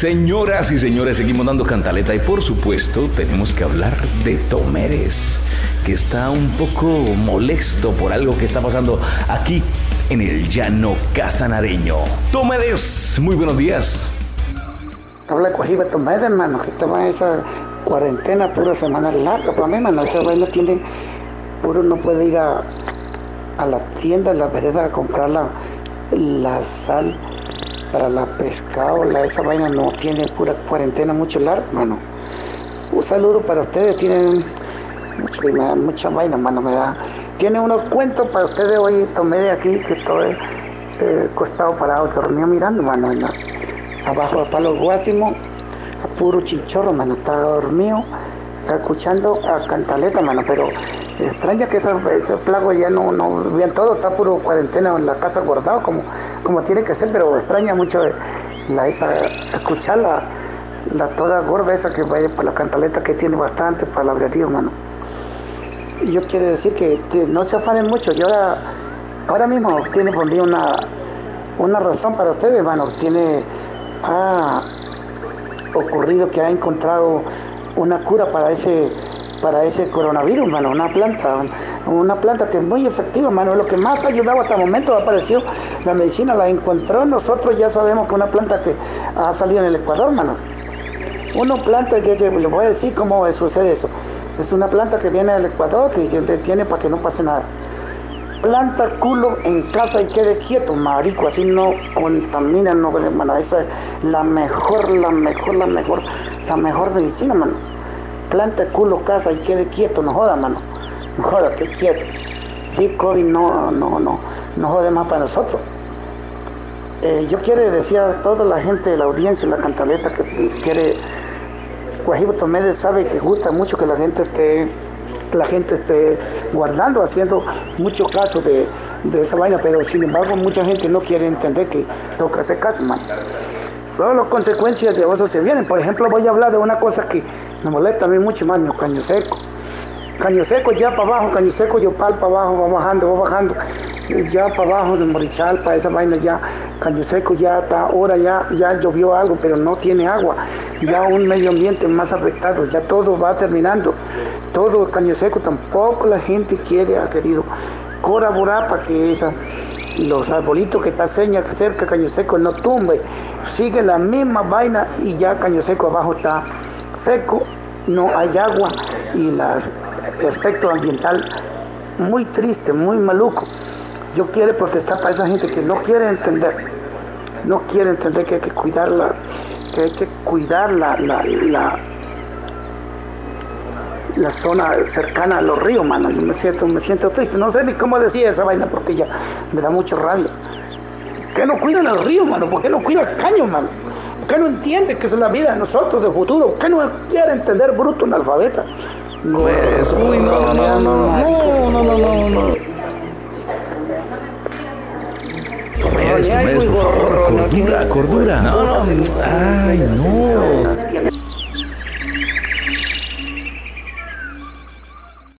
Señoras y señores, seguimos dando cantaleta y por supuesto tenemos que hablar de Tomeres, que está un poco molesto por algo que está pasando aquí en el llano casanareño. Tomeres, muy buenos días. Habla Cojiba Tomeres, hermano, que toma esa cuarentena pura semana larga para mí, hermano. Esa vaina tiene, puro no puede ir a, a la tienda, a la vereda a comprar la, la sal para la pescado, la, esa vaina no tiene pura cuarentena mucho larga, hermano. Un saludo para ustedes, tienen mucha, mucha vaina, hermano, me da. Tiene unos cuentos para ustedes hoy, tomé de aquí, que estoy eh, costado parado, dormido mirando, hermano, abajo de Palo Guásimo, a puro chinchorro, hermano, estaba dormido, escuchando a Cantaleta, hermano, pero extraña que ese, ese plago ya no, no, bien todo, está puro cuarentena en la casa guardado como, como tiene que ser, pero extraña mucho la, esa, escuchar la, la toda gorda esa que vaya para la cantaleta que tiene bastante palabrería, hermano. Yo quiero decir que, no se afanen mucho, y ahora, ahora mismo tiene por mí una, una razón para ustedes, hermano, tiene, ha ocurrido que ha encontrado una cura para ese para ese coronavirus, mano, una planta, una planta que es muy efectiva, mano, lo que más ha ayudado hasta el momento ha aparecido la medicina, la encontró, nosotros ya sabemos que una planta que ha salido en el Ecuador, mano. Una planta, yo, le voy a decir cómo sucede eso. Es una planta que viene del Ecuador, que tiene para que no pase nada. Planta culo en casa y quede quieto, marico, así no contamina, no, mano. Esa es la mejor, la mejor, la mejor, la mejor medicina, mano planta culo casa y quede quieto, no joda, mano. No joda, que quieto. Sí, COVID no, no, no, no jode más para nosotros. Eh, yo quiero decir a toda la gente de la audiencia, la cantaleta que quiere, Guajibo Tomedes sabe que gusta mucho que la gente esté, la gente esté guardando, haciendo mucho caso de, esa vaina, pero sin embargo mucha gente no quiere entender que que hacer caso, mano. Todas las consecuencias de eso se vienen. Por ejemplo, voy a hablar de una cosa que me molesta a mí mucho más, mi caño seco. Caño seco ya para abajo, caño seco yopal para abajo, va bajando, va bajando. Ya para abajo de Morichal, para esa vaina ya, caño seco ya está, ahora ya, ya llovió algo, pero no tiene agua. Ya un medio ambiente más afectado, ya todo va terminando. Todo caño seco tampoco la gente quiere, ha querido colaborar para que esa los arbolitos que está seña cerca Caño Seco no tumbe, sigue la misma vaina y ya Caño Seco abajo está seco, no hay agua y el aspecto ambiental muy triste, muy maluco. Yo quiero protestar para esa gente que no quiere entender, no quiere entender que hay que cuidarla, que hay que cuidar la, la la zona cercana a los ríos, mano. Yo me siento, me siento triste. No sé ni cómo decía esa vaina porque ya me da mucho rabia. ¿Qué no cuidan el río, mano? ¿Por qué no cuida el caño, mano? ¿Por qué no entiende que es la vida de nosotros, de futuro? ¿Por qué no quiere entender bruto analfabeta? No, pues, uy, no, no, no, no, no, no, no, no. Tomes, Tomes, por favor, cordura, cordura. No, no, ay, no.